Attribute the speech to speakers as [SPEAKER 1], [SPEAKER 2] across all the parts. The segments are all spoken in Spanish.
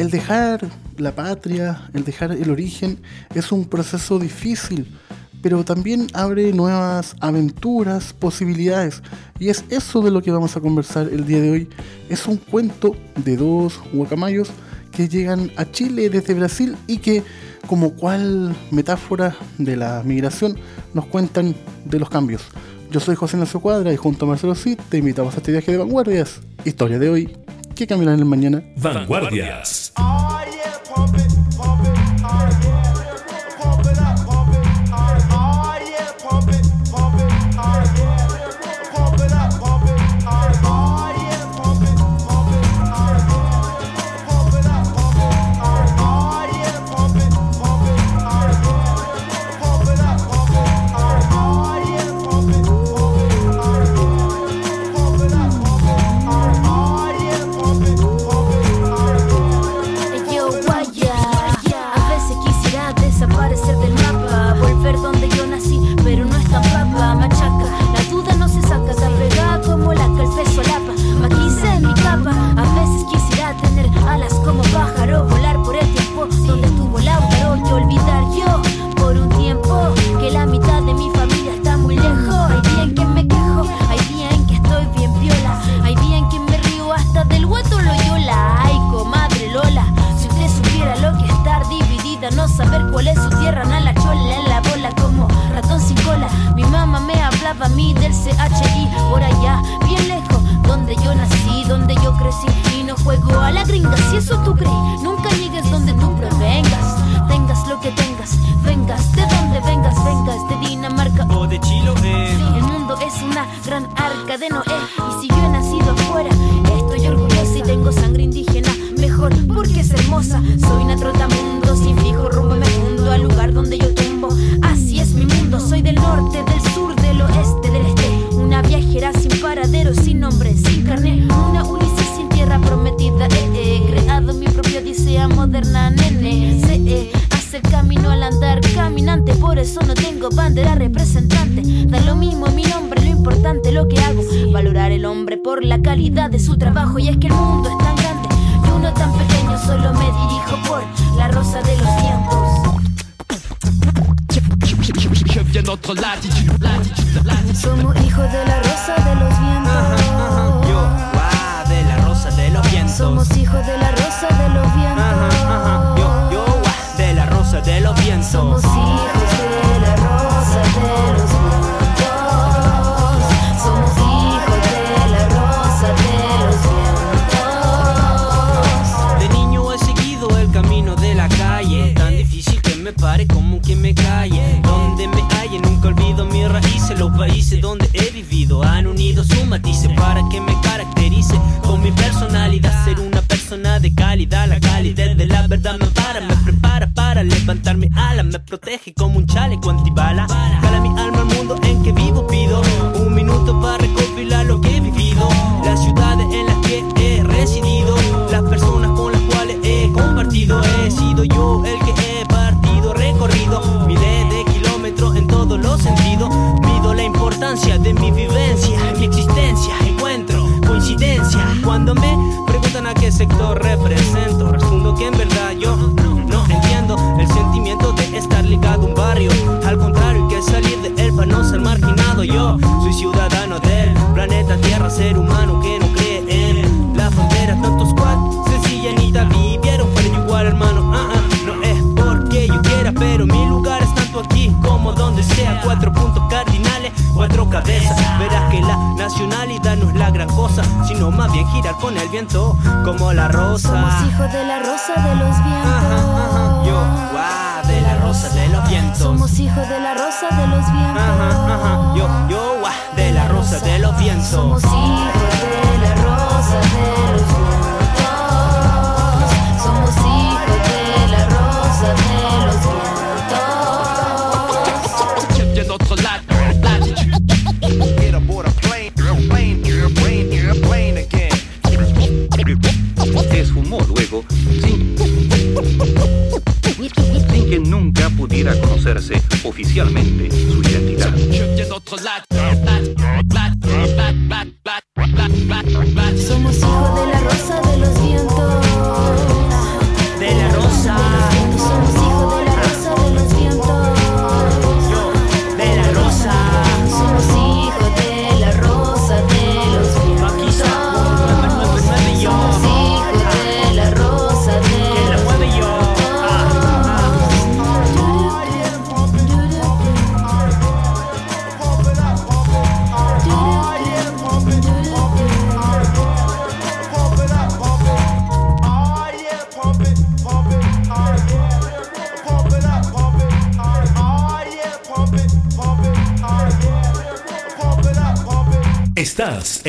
[SPEAKER 1] el dejar la patria, el dejar el origen, es un proceso difícil, pero también abre nuevas aventuras, posibilidades. Y es eso de lo que vamos a conversar el día de hoy. Es un cuento de dos guacamayos que llegan a Chile desde Brasil y que, como cual metáfora de la migración, nos cuentan de los cambios. Yo soy José Nacio Cuadra y junto a Marcelo Cid te invitamos a este viaje de vanguardias. Historia de hoy que caminar en el mañana.
[SPEAKER 2] Vanguardias.
[SPEAKER 3] Y si
[SPEAKER 2] yo he nacido afuera, estoy orgullosa y tengo sangre indígena. Mejor porque es hermosa. Soy una trotamundo sin fijo rumbo me fundo al lugar donde yo tumbo. Así es mi mundo. Soy del norte, del sur, del oeste, del este. Una viajera sin paradero, sin nombre, sin carné. Una Ulises sin tierra prometida. Eh, eh. Creado mi propia odisea moderna, nene. Se, eh el camino al andar caminante, por eso no tengo bandera representante. Da lo mismo mi nombre lo que hago. Valorar el hombre por la calidad
[SPEAKER 3] de
[SPEAKER 2] su trabajo. Y es que el mundo es tan grande y uno tan pequeño. Solo me dirijo por
[SPEAKER 3] la rosa de los
[SPEAKER 2] tiempos. Je viens.
[SPEAKER 4] Somos hijos de la rosa de los vientos.
[SPEAKER 5] Yo, wow, de la rosa de los vientos.
[SPEAKER 4] Somos hijos de la rosa de los vientos.
[SPEAKER 5] Yo, yo, de la rosa de los vientos.
[SPEAKER 4] Somos hijos de la rosa de los vientos.
[SPEAKER 5] como que me
[SPEAKER 3] calle. Donde me halle, nunca olvido mis raíces. Los países donde he vivido han unido sus matices para que me caracterice con mi personalidad. Ser una persona de calidad, la calidez de la verdad me para, me prepara para levantarme alas, me protege como un chaleco antibala.
[SPEAKER 2] hijo de la rosa de los
[SPEAKER 3] vientos.
[SPEAKER 5] Yo, wow, de la rosa de los vientos.
[SPEAKER 4] Somos hijos de la rosa de
[SPEAKER 5] los vientos. Yo, yo, wow, de la
[SPEAKER 4] rosa
[SPEAKER 5] de los vientos.
[SPEAKER 2] Somos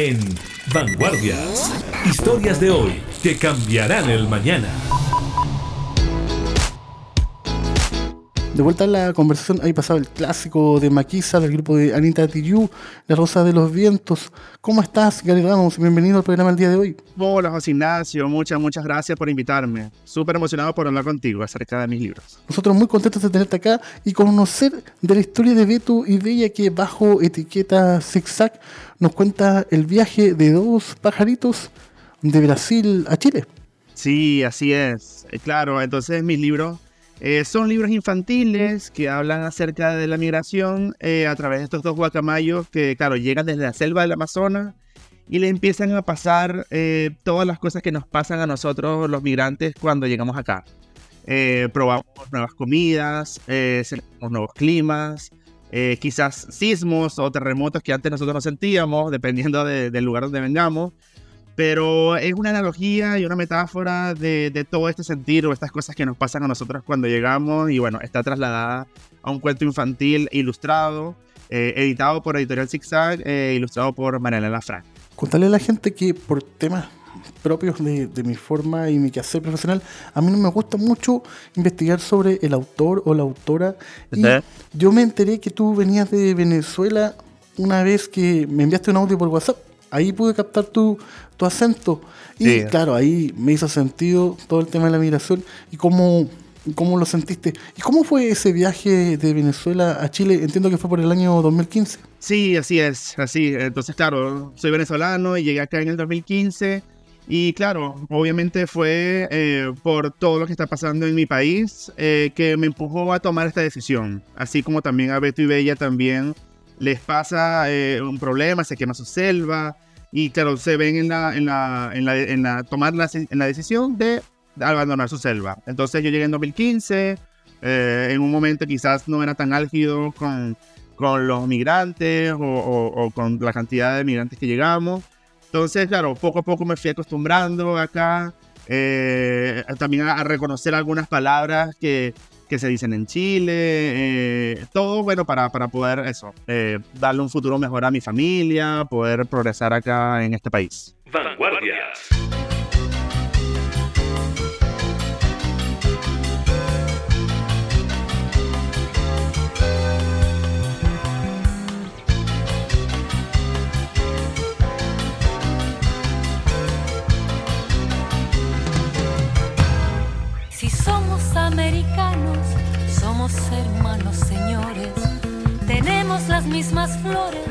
[SPEAKER 2] en Vanguardias. Historias de hoy que cambiarán el mañana.
[SPEAKER 1] De vuelta a la conversación, ahí pasaba el clásico de Maquisa del grupo de Anita Tijoux, La Rosa de los Vientos. ¿Cómo estás, Gary Ramos? Bienvenido al programa el día de hoy.
[SPEAKER 6] Hola José Ignacio, muchas, muchas gracias por invitarme. Súper emocionado por hablar contigo acerca de mis libros.
[SPEAKER 1] Nosotros muy contentos de tenerte acá y conocer de la historia de Beto y Bella que bajo etiqueta Zigzag nos cuenta el viaje de dos pajaritos de Brasil a Chile.
[SPEAKER 6] Sí, así es. Eh, Claro, entonces mis libros eh, son libros infantiles que hablan acerca de la migración eh, a través de estos dos guacamayos que, claro, llegan desde la selva del Amazonas y le empiezan a pasar eh, todas las cosas que nos pasan a nosotros los migrantes cuando llegamos acá. Probamos nuevas comidas, sentimos nuevos climas, quizás sismos o terremotos que antes nosotros no sentíamos, dependiendo de- del lugar donde vengamos. Pero es una analogía y una metáfora de, de todo este sentir o estas cosas que nos pasan a nosotros cuando llegamos. Y bueno, está trasladada a un cuento infantil ilustrado, eh, editado por Editorial Zigzag, eh, ilustrado por Mariana Frank.
[SPEAKER 1] Contarle a la gente que por temas propios de, de mi forma y mi quehacer profesional, a mí no me gusta mucho investigar sobre el autor o la autora. Y yo me enteré que tú venías de Venezuela una vez que me enviaste un audio por WhatsApp. Ahí pude captar tu, tu acento. Y
[SPEAKER 6] Sí.
[SPEAKER 1] claro, ahí me hizo sentido todo el tema de la migración y cómo, cómo lo sentiste. ¿Y cómo fue ese viaje de Venezuela a Chile? Entiendo que fue por el año 2015.
[SPEAKER 6] Sí, así es, así. Entonces, claro, soy venezolano y llegué acá en el 2015. Y claro, obviamente fue eh, por todo lo que está pasando en mi país eh, que me empujó a tomar esta decisión. Así como también a Beto y Bella también les pasa eh, un problema, se quema su selva. Y claro, se ven en la, en la, en la, en la tomar la, en la decisión de abandonar su selva. Entonces yo llegué en 2015, eh, en un momento quizás no era tan álgido con, con los migrantes o, con la cantidad de migrantes que llegamos. Entonces, claro, poco a poco me fui acostumbrando acá, eh, también a reconocer algunas palabras que, que se dicen en Chile, eh, todo bueno para, para poder eso, eh, darle un futuro mejor a mi familia, poder progresar acá en este país.
[SPEAKER 4] Somos americanos, somos hermanos, señores. Tenemos las mismas flores,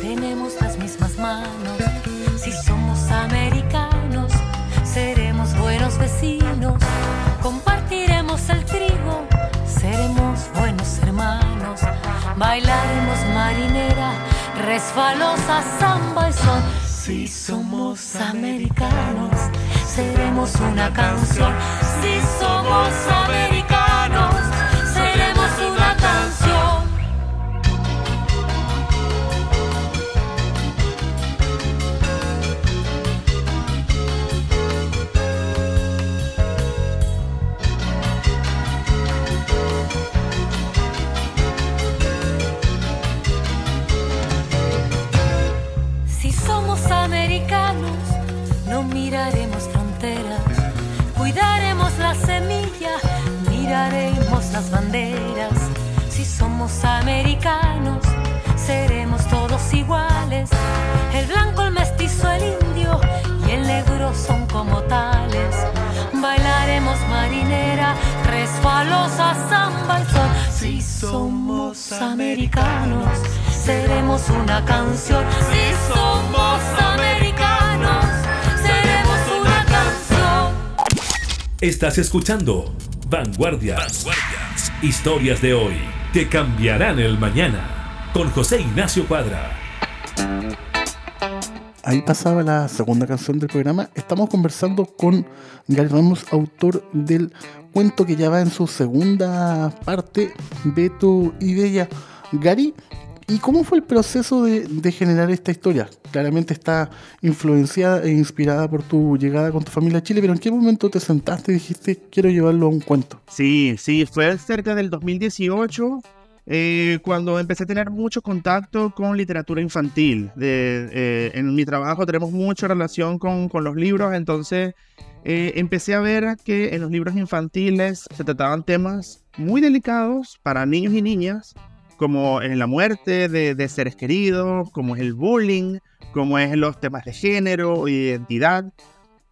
[SPEAKER 4] tenemos las mismas manos. Si somos americanos, seremos buenos vecinos. Compartiremos el trigo, seremos buenos hermanos. Bailaremos marinera, resbalosa samba y son. Si somos americanos, seremos una canción. Si somos americanos, seremos una canción. Si somos americanos, no miraremos cuidaremos la semilla, miraremos las banderas. Si somos americanos, seremos todos iguales. El blanco, el mestizo, el indio y el negro son como tales. Bailaremos marinera, resbalosa, samba y sol. Si somos
[SPEAKER 3] americanos, seremos una canción. Si somos americanos,
[SPEAKER 7] Estás escuchando Vanguardias. Historias de hoy que cambiarán el mañana. Con José Ignacio Cuadra.
[SPEAKER 1] Ahí pasaba la segunda canción del programa. Estamos conversando con Gary Ramos, autor del cuento que ya va en su segunda parte, Beto y Bella. Gary, ¿y cómo fue el proceso de, de generar esta historia? Claramente está influenciada e inspirada por tu llegada con tu familia a Chile, pero ¿en qué momento te sentaste y dijiste quiero llevarlo a un cuento?
[SPEAKER 6] Sí, sí, fue cerca del 2018 eh, cuando empecé a tener mucho contacto con literatura infantil. De, eh, en mi trabajo tenemos mucha relación con, con los libros, entonces eh, empecé a ver que en los libros infantiles se trataban temas muy delicados para niños y niñas, como es la muerte de, seres queridos, como es el bullying, como es los temas de género, identidad.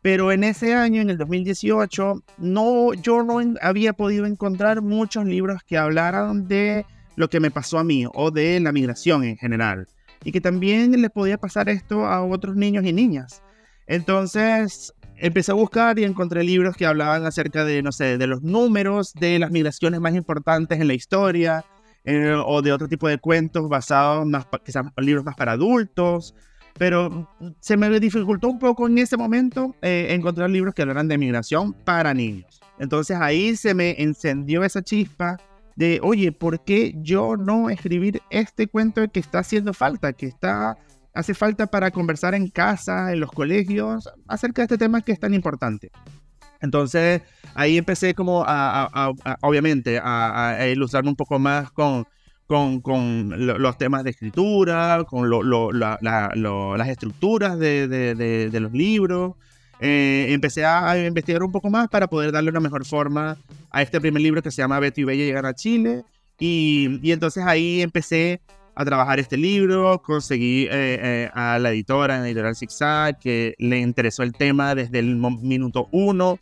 [SPEAKER 6] Pero en ese año, en el 2018, no, yo no en- había podido encontrar muchos libros que hablaran de lo que me pasó a mí o de la migración en general. Y que también le podía pasar esto a otros niños y niñas. Entonces empecé a buscar y encontré libros que hablaban acerca de, no sé, de los números de las migraciones más importantes en la historia, eh, o de otro tipo de cuentos basados más, quizás libros más para adultos. Pero se me dificultó un poco en ese momento eh, encontrar libros que hablaran de migración para niños. Entonces ahí se me encendió esa chispa de, oye, ¿por qué yo no escribir este cuento que está haciendo falta, que está hace falta para conversar en casa, en los colegios, acerca de este tema que es tan importante? Entonces ahí empecé como a, obviamente, a, ilustrarme un poco más con, con, con lo- los temas de escritura, con las estructuras de, los libros. Eh, empecé a, investigar un poco más para poder darle una mejor forma a este primer libro que se llama Betty y Bella llegan a Chile. Y entonces ahí empecé a trabajar este libro, conseguí eh, eh, a la editora, en la editorial Zigzag, que le interesó el tema desde el minuto uno.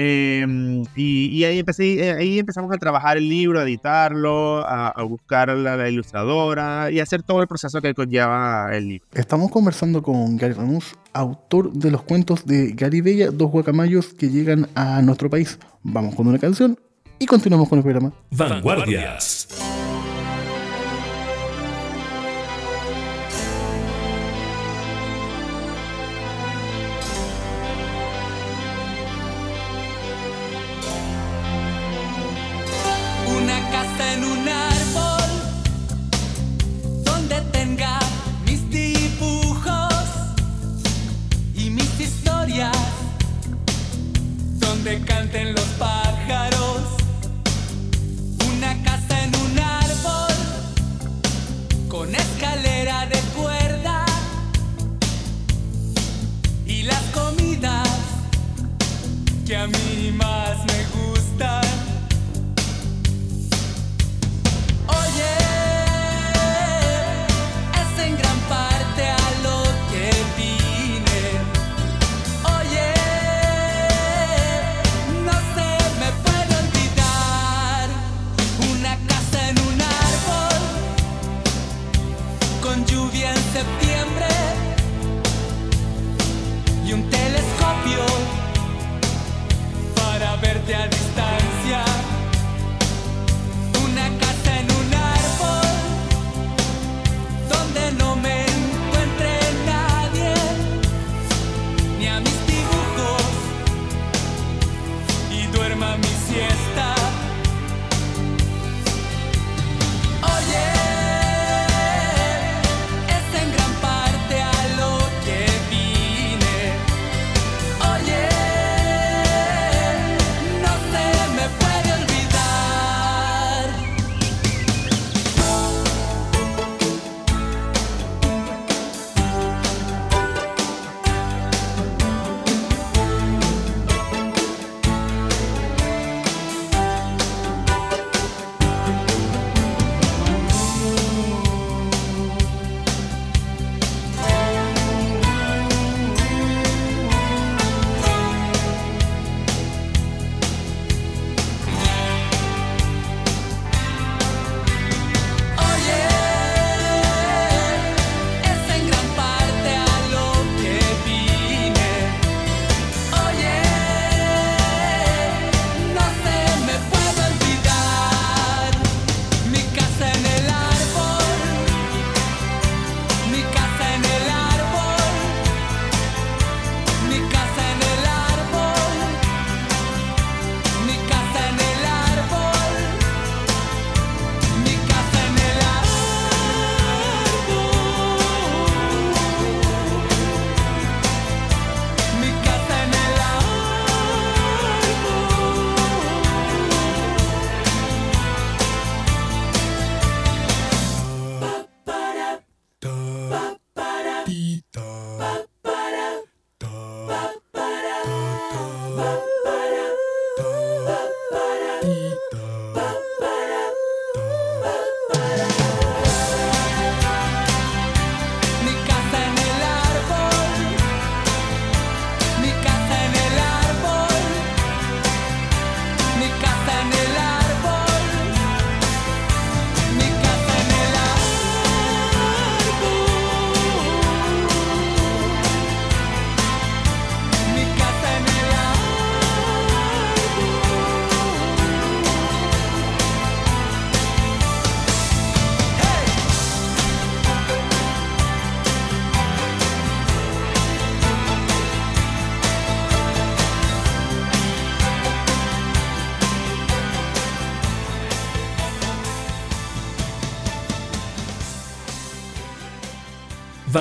[SPEAKER 6] Eh, y, y ahí, empecé, eh, ahí empezamos a trabajar el libro, a editarlo, a, a buscar a la, la ilustradora y hacer todo el proceso que conlleva el libro.
[SPEAKER 1] Estamos conversando con Gary Ramos, autor de los cuentos de Gary Bella, dos guacamayos que llegan a nuestro país. Vamos con una canción y continuamos con el programa.
[SPEAKER 7] Vanguardias.
[SPEAKER 8] Que a mí más me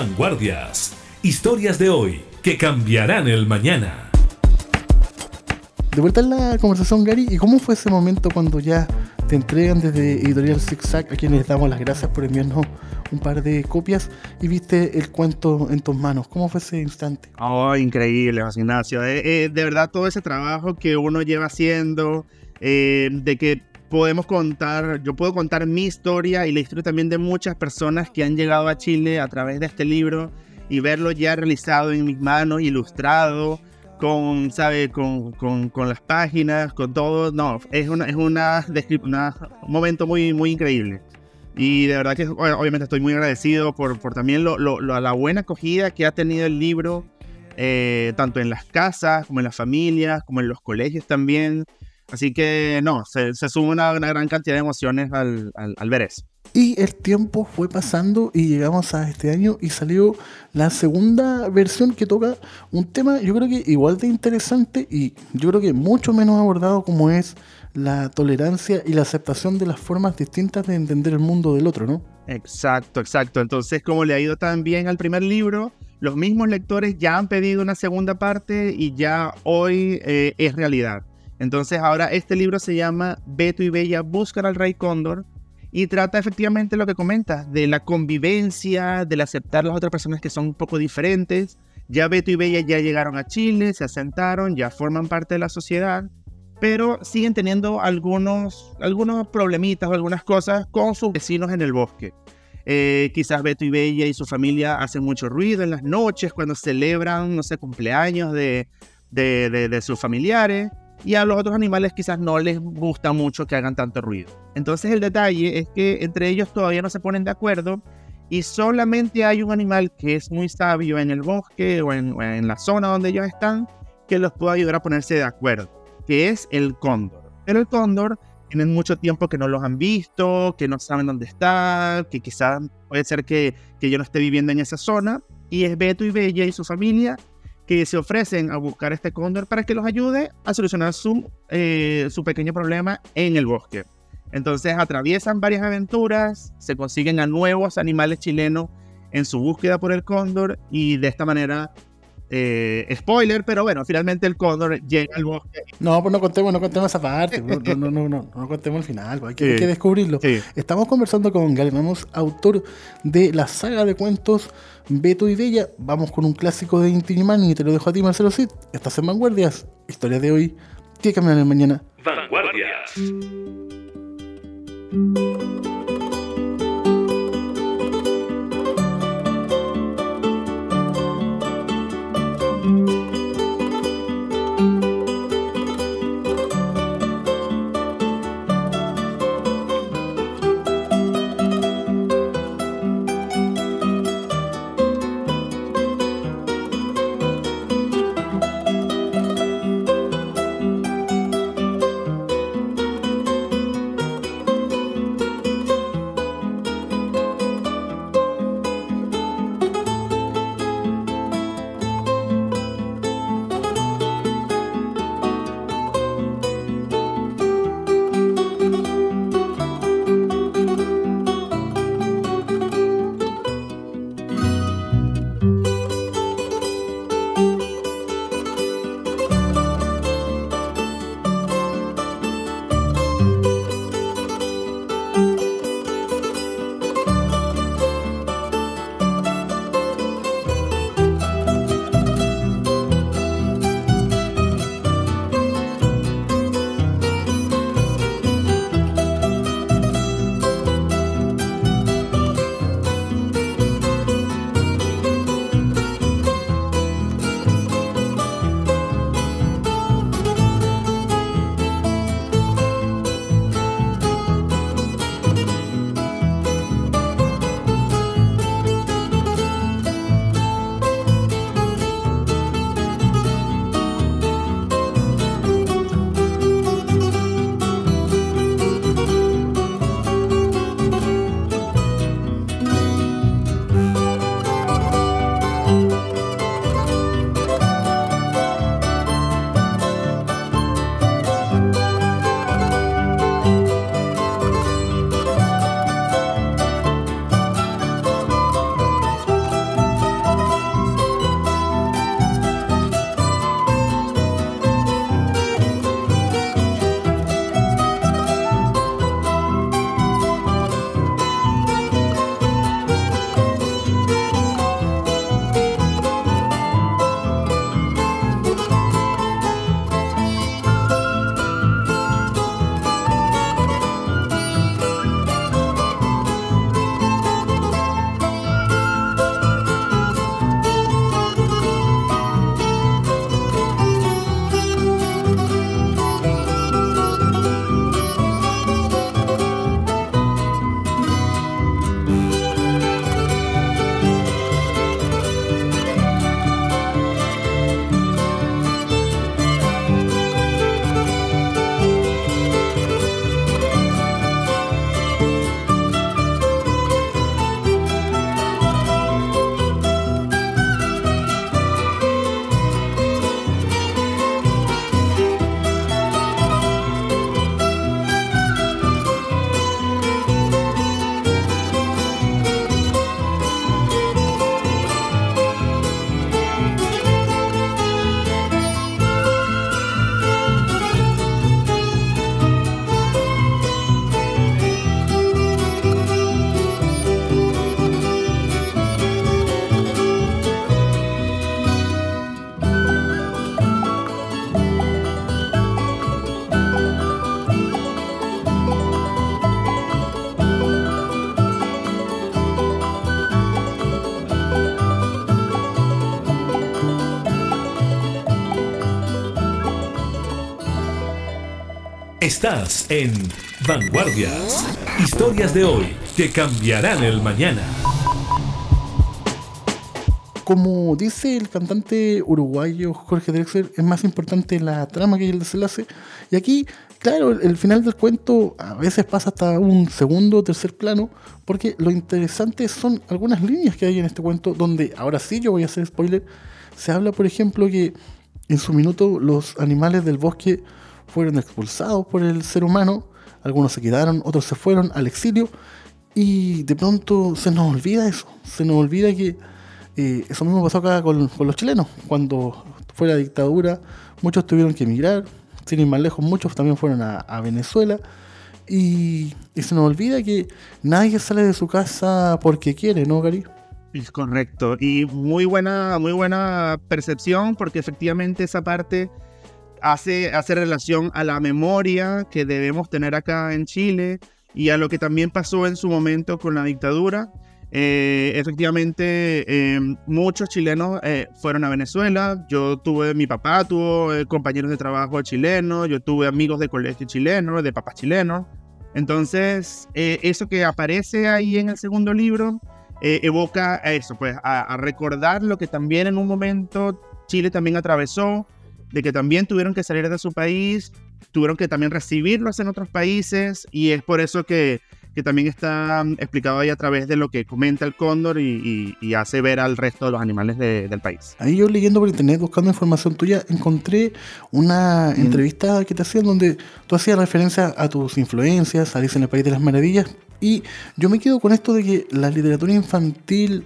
[SPEAKER 7] Vanguardias. Historias de hoy que cambiarán el mañana.
[SPEAKER 1] De vuelta en la conversación, Gary, ¿y cómo fue ese momento cuando ya te entregan desde Editorial Zigzag, a quienes les damos las gracias por enviarnos un par de copias, y viste el cuento en tus manos? ¿Cómo fue ese instante?
[SPEAKER 6] Oh, increíble, José Ignacio. Eh, eh, de verdad, todo ese trabajo que uno lleva haciendo, eh, de que podemos contar, yo puedo contar mi historia y la historia también de muchas personas que han llegado a Chile a través de este libro y verlo ya realizado en mis manos, ilustrado, con, ¿sabe? Con, con, con las páginas, con todo. No, es, una, es una, una- un momento muy, muy increíble. Y de verdad que obviamente estoy muy agradecido por, por también lo, lo- lo- la buena acogida que ha tenido el libro, eh, tanto en las casas, como en las familias, como en los colegios también. Así que no, se, se suma una, una gran cantidad de emociones al, al, al ver eso.
[SPEAKER 1] Y el tiempo fue pasando y llegamos a este año y salió la segunda versión que toca un tema yo creo que igual de interesante y yo creo que mucho menos abordado como es la tolerancia y la aceptación de las formas distintas de entender el mundo del otro, ¿no?
[SPEAKER 6] Exacto, exacto. Entonces, como le ha ido tan bien al primer libro, los mismos lectores ya han pedido una segunda parte y ya hoy eh, es realidad. Entonces, ahora este libro se llama Beto y Bella buscan al Rey Cóndor y trata efectivamente lo que comentas, de la convivencia, del aceptar a las otras personas que son un poco diferentes. Ya Beto y Bella ya llegaron a Chile, se asentaron, ya forman parte de la sociedad, pero siguen teniendo algunos, algunos problemitas o algunas cosas con sus vecinos en el bosque. Eh, quizás Beto y Bella y su familia hacen mucho ruido en las noches cuando celebran, no sé, cumpleaños de, de, sus familiares. Y a los otros animales quizás no les gusta mucho que hagan tanto ruido. Entonces el detalle es que entre ellos todavía no se ponen de acuerdo y solamente hay un animal que es muy sabio en el bosque o en, la zona donde ellos están que los puede ayudar a ponerse de acuerdo, que es el cóndor. Pero el cóndor tienen mucho tiempo que no los han visto, que no saben dónde está, que quizás puede ser que, que yo no esté viviendo en esa zona. Y es Beto y Bella y su familia que se ofrecen a buscar este cóndor para que los ayude a solucionar su, eh, su pequeño problema en el bosque. Entonces atraviesan varias aventuras, se consiguen a nuevos animales chilenos en su búsqueda por el cóndor y de esta manera, eh, spoiler, pero bueno, finalmente el cóndor llega al bosque.
[SPEAKER 1] No, pues no contemos, no contemos esa parte, no, no, no, no, no, no contemos el final, hay que,
[SPEAKER 6] Sí.
[SPEAKER 1] hay que descubrirlo.
[SPEAKER 6] Sí.
[SPEAKER 1] Estamos conversando con Gary Ramos, autor de la saga de cuentos Beto y Bella. Vamos con un clásico de Inti Illimani y te lo dejo a ti, Marcelo Cid. Estás en Vanguardias, historia de hoy, que cambiarán el mañana.
[SPEAKER 7] Vanguardias. Estás en Vanguardias. Historias de hoy que cambiarán el mañana.
[SPEAKER 1] Como dice el cantante uruguayo Jorge Drexler, es más importante la trama que el desenlace. Y aquí, claro, el, final del cuento a veces pasa hasta un segundo o tercer plano, porque lo interesante son algunas líneas que hay en este cuento, donde ahora sí yo voy a hacer spoiler. Se habla, por ejemplo, que en su minuto los animales del bosque fueron expulsados por el ser humano, algunos se quedaron, otros se fueron al exilio, y de pronto se nos olvida eso, se nos olvida que eh, eso mismo pasó acá con, los chilenos. Cuando fue la dictadura, muchos tuvieron que emigrar. Sin ir más lejos, muchos también fueron a, a Venezuela. Y, y se nos olvida que nadie sale de su casa porque quiere, ¿no, Gary?
[SPEAKER 6] Es correcto. Y muy buena, muy buena percepción, porque efectivamente esa parte hace, hace relación a la memoria que debemos tener acá en Chile y a lo que también pasó en su momento con la dictadura. Eh, efectivamente, eh, muchos chilenos eh, fueron a Venezuela. Yo tuve, mi papá tuvo eh, compañeros de trabajo chilenos, yo tuve amigos de colegio chilenos, de papás chilenos. Entonces, eh, eso que aparece ahí en el segundo libro eh, evoca a eso, pues a, a recordar lo que también en un momento Chile también atravesó, de que también tuvieron que salir de su país, tuvieron que también recibirlos en otros países y es por eso que, que también está mm, explicado ahí a través de lo que comenta el cóndor y, y- y hace ver al resto de los animales de- del país.
[SPEAKER 1] Ahí yo leyendo por internet, buscando información tuya, encontré una entrevista que te hacían donde tú hacías referencia a tus influencias, Alicia en el País de las Maravillas, y yo me quedo con esto de que la literatura infantil,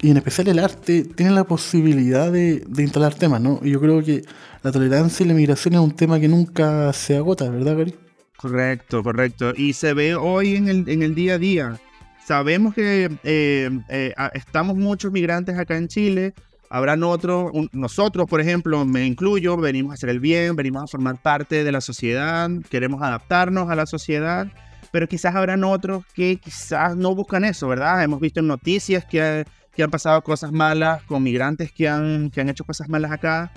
[SPEAKER 1] y en especial el arte, tiene la posibilidad de, de instalar temas, ¿no? Y yo creo que la tolerancia y la migración es un tema que nunca se agota, ¿verdad, Gary?
[SPEAKER 6] Correcto, correcto. Y se ve hoy en el, en el día a día. Sabemos que eh, eh, estamos muchos migrantes acá en Chile. Habrán otros, nosotros, por ejemplo, me incluyo, venimos a hacer el bien, venimos a formar parte de la sociedad, queremos adaptarnos a la sociedad, pero quizás habrán otros que quizás no buscan eso, ¿verdad? Hemos visto en noticias que, que han pasado cosas malas con migrantes que han, que han hecho cosas malas acá,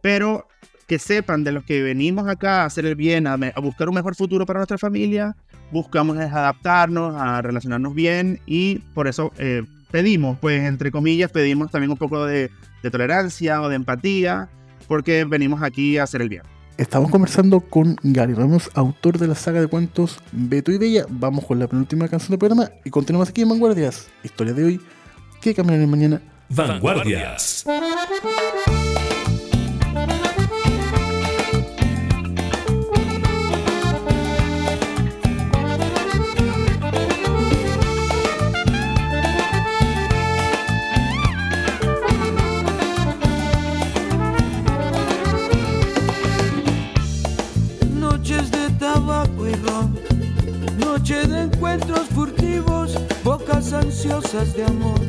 [SPEAKER 6] pero que sepan de los que venimos acá a hacer el bien, a, a buscar un mejor futuro para nuestra familia, buscamos adaptarnos, a relacionarnos bien y por eso eh, pedimos, pues entre comillas, pedimos también un poco de, de tolerancia o de empatía, porque venimos aquí a hacer el bien.
[SPEAKER 1] Estamos conversando con Gary Ramos, autor de la saga de cuentos Beto y Bella. Vamos con la penúltima canción del programa y continuamos aquí en Vanguardias. Historia de hoy, que cambiarán el mañana.
[SPEAKER 7] Vanguardias.
[SPEAKER 9] Noches de tabaco y ron, noche de encuentros furtivos, bocas ansiosas de amor,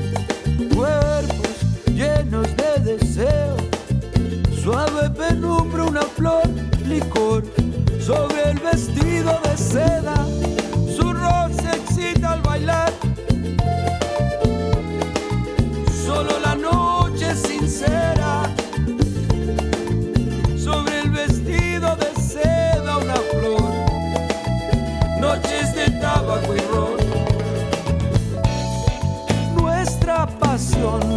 [SPEAKER 9] cuerpos llenos de deseo, suave penumbra una flor, licor sobre el vestido de seda, su rosa excita al bailar. Solo la noche sincera sobre el vestido de seda una flor, noches de tabaco y ron. Pasión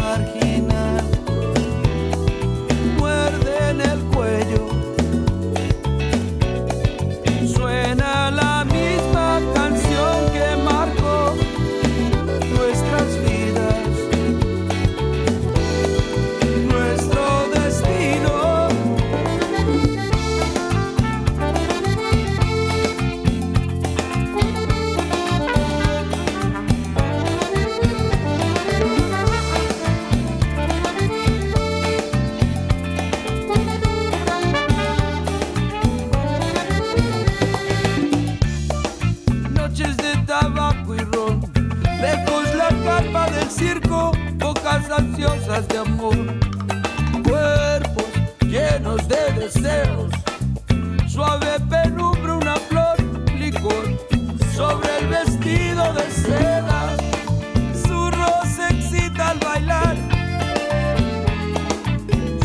[SPEAKER 9] de amor, cuerpos llenos de deseos, suave penumbra, una flor, licor, sobre el vestido de seda, su rosa excita al bailar,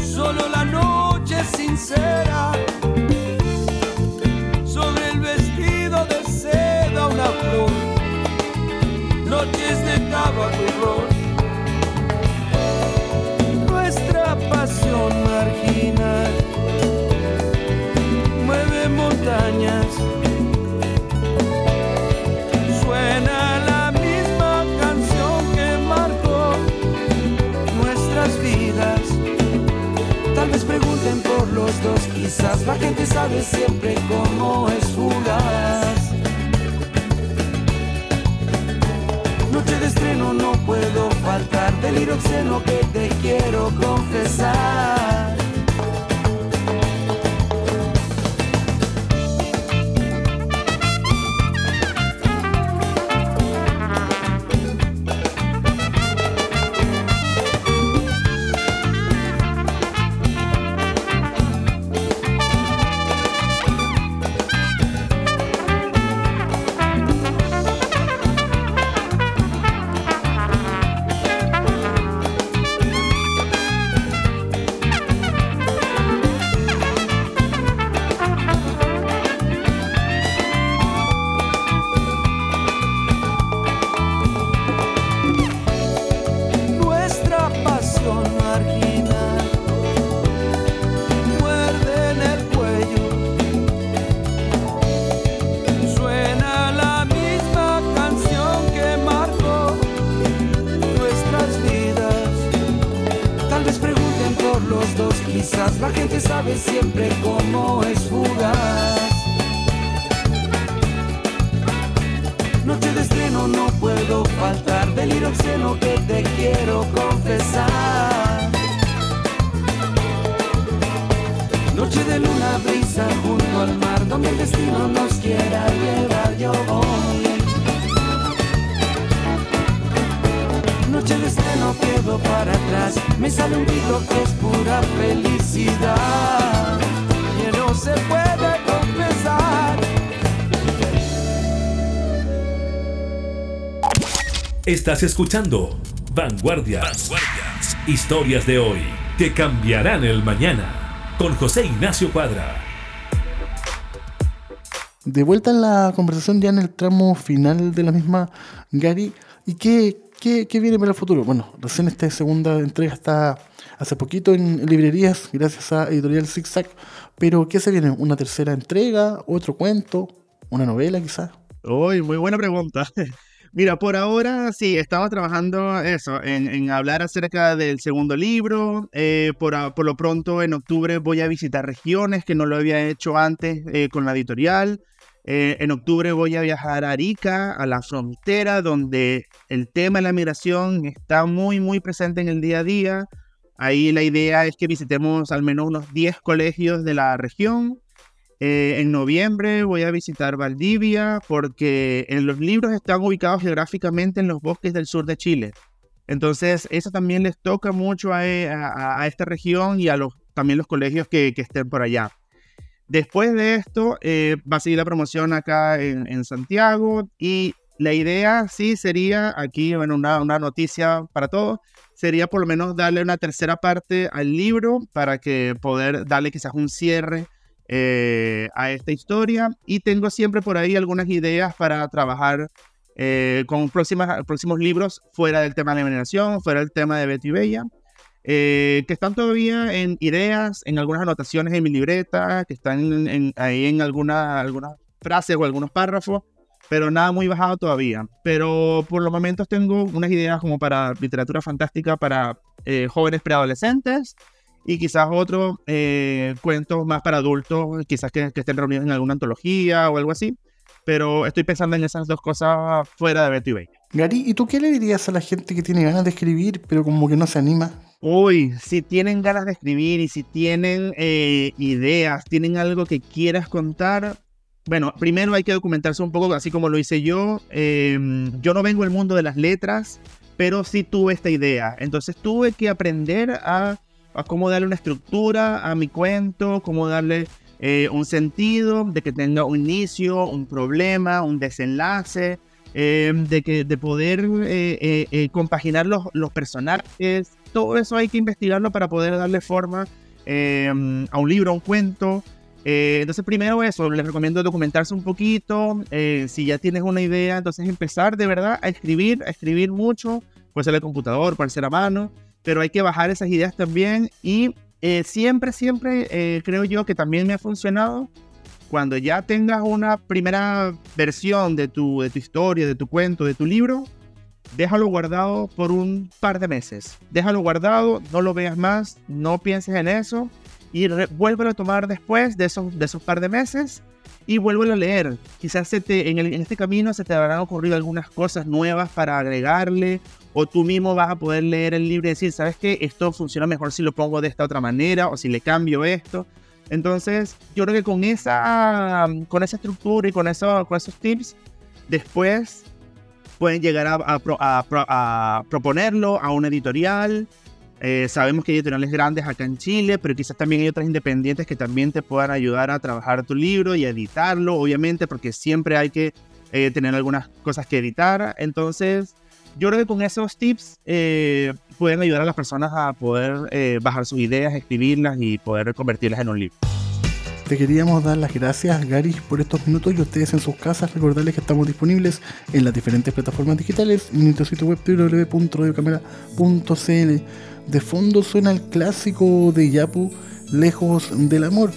[SPEAKER 9] solo la noche sincera. Sobre el vestido de seda una flor, Noches de tabaco y. quizás la gente sabe siempre cómo es fugaz. Noche de estreno no puedo faltar, delirio obsceno que te quiero confesar. Que no se puede confesar.
[SPEAKER 7] Estás escuchando Vanguardias. Historias de hoy que cambiarán el mañana. Con José Ignacio Cuadra.
[SPEAKER 1] De vuelta en la conversación ya en el tramo final de la misma, Gary, ¿y qué, qué, viene para el futuro? Bueno, recién esta segunda entrega está hace poquito en librerías, gracias a Editorial Zigzag, pero ¿qué se viene? ¿Una tercera entrega? ¿Otro cuento? ¿Una novela quizás?
[SPEAKER 6] Uy, muy buena pregunta. Mira, por ahora sí, estaba trabajando eso, en, hablar acerca del segundo libro. Eh, por, por lo pronto, en octubre voy a visitar regiones que no lo había hecho antes eh, con la editorial. Eh, en octubre voy a viajar a Arica, a la frontera, donde el tema de la migración está muy, muy presente en el día a día. Ahí la idea es que visitemos al menos unos 10 colegios de la región. Eh, en noviembre voy a visitar Valdivia porque en los libros están ubicados geográficamente en los bosques del sur de Chile. Entonces, eso también les toca mucho a, a esta región y a los, también los colegios que estén por allá. Después de esto, eh, va a seguir la promoción acá en, Santiago y la idea sí sería, aquí, bueno, una, una noticia para todos, sería por lo menos darle una tercera parte al libro para que poder darle quizás un cierre eh, a esta historia. Y tengo siempre por ahí algunas ideas para trabajar eh, con próximas, próximos libros fuera del tema de la migración, fuera del tema de Betty Bella, eh, que están todavía en ideas, en algunas anotaciones en mi libreta, que están en- en- ahí en alguna- algunas frases o algunos párrafos, pero nada muy bajado todavía. Pero por los momentos tengo unas ideas como para literatura fantástica para eh, jóvenes preadolescentes y quizás otros eh, cuentos más para adultos, quizás que, que estén reunidos en alguna antología o algo así. Pero estoy pensando en esas dos cosas fuera de Betty Bella.
[SPEAKER 1] Gary, ¿y tú qué le dirías a la gente que tiene ganas de escribir, pero como que no se anima?
[SPEAKER 6] Uy, si tienen ganas de escribir y si tienen eh, ideas, tienen algo que quieras contar, bueno, primero hay que documentarse un poco, así como lo hice yo. Eh, yo no vengo del mundo de las letras, pero sí tuve esta idea. Entonces tuve que aprender a, cómo darle una estructura a mi cuento, cómo darle eh, un sentido, de que tenga un inicio, un problema, un desenlace, eh, de, que, de poder eh, eh, compaginar los personajes. Todo eso hay que investigarlo para poder darle forma eh, a un libro, a un cuento. Eh, entonces, primero eso, les recomiendo documentarse un poquito. eh, si ya tienes una idea, entonces empezar de verdad a escribir, a escribir mucho. Puede ser el computador, puede ser a mano, pero hay que bajar esas ideas también. Y siempre, siempre creo yo que también me ha funcionado. Cuando ya tengas una primera versión de tu, de tu historia, de tu cuento, de tu libro, déjalo guardado por un par de meses. Déjalo guardado, no lo veas más, no pienses en eso y vuélvelo a tomar después de esos, de esos par de meses y vuélvelo a leer. Quizás en este camino se te habrán ocurrido algunas cosas nuevas para agregarle o tú mismo vas a poder leer el libro y decir, ¿sabes qué? Esto funciona mejor si lo pongo de esta otra manera o si le cambio esto. Entonces, yo creo que con esa, con esa estructura y con, eso, con esos tips, después pueden llegar a, a a a proponerlo a una editorial. Eh, sabemos que hay editoriales grandes acá en Chile, pero quizás también hay otras independientes que también te puedan ayudar a trabajar tu libro y editarlo, obviamente, porque siempre hay que eh, tener algunas cosas que editar. Entonces, yo creo que con esos tips eh, pueden ayudar a las personas a poder eh, bajar sus ideas, escribirlas y poder convertirlas en un libro.
[SPEAKER 1] Te queríamos dar las gracias, Gary, por estos minutos y ustedes en sus casas recordarles que estamos disponibles en las diferentes plataformas digitales y en nuestro sitio web www.radiocamera.cl. De fondo suena el clásico de Yapu, Lejos del Amor,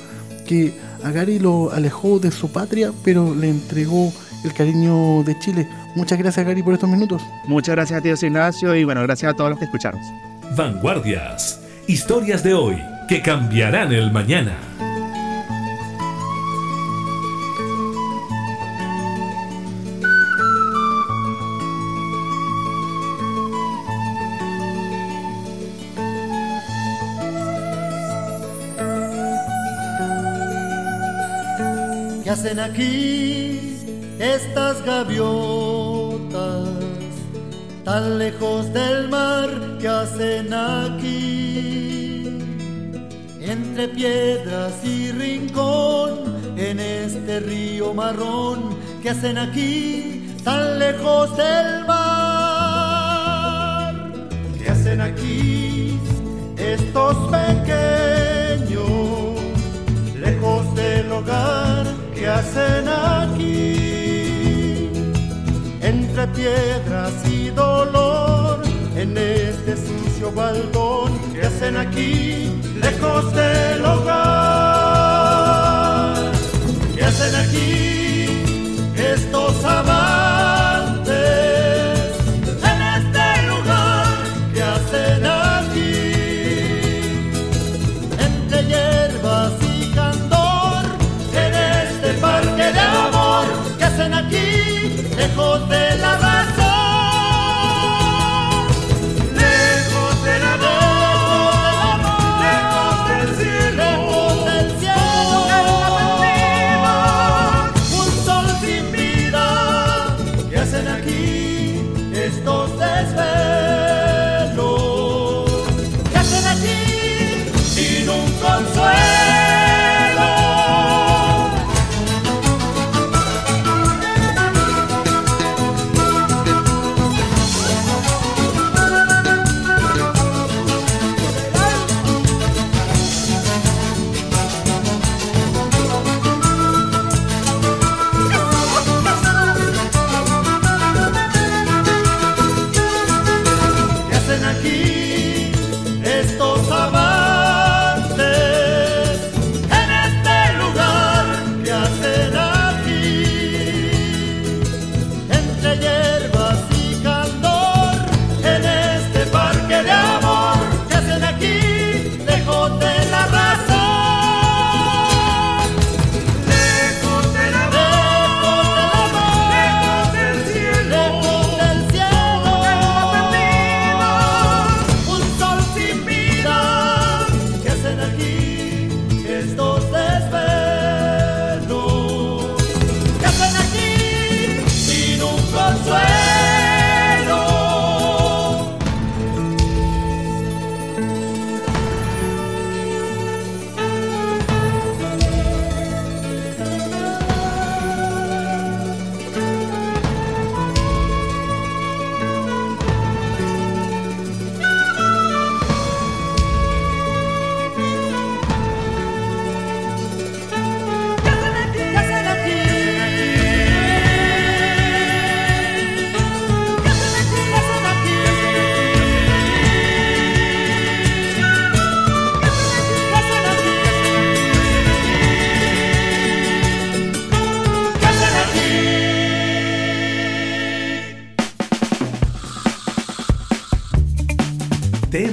[SPEAKER 1] que a Gary lo alejó de su patria, pero le entregó el cariño de Chile. Muchas gracias, Gary, por estos minutos.
[SPEAKER 6] Muchas gracias a ti, Ignacio, y bueno, gracias a todos los que escucharon.
[SPEAKER 7] Vanguardias. Historias de hoy que cambiarán el mañana.
[SPEAKER 10] Hacen aquí estas gaviotas? Tan lejos del mar, ¿qué hacen aquí? Entre piedras y rincón, en este río marrón, ¿qué hacen aquí? Tan lejos del mar. ¿Qué hacen aquí estos pequeños? lejos del hogar que hacen aquí, entre piedras y dolor, en este sucio baldón que hacen aquí, lejos del hogar, que hacen aquí estos amantes,
[SPEAKER 7] Con.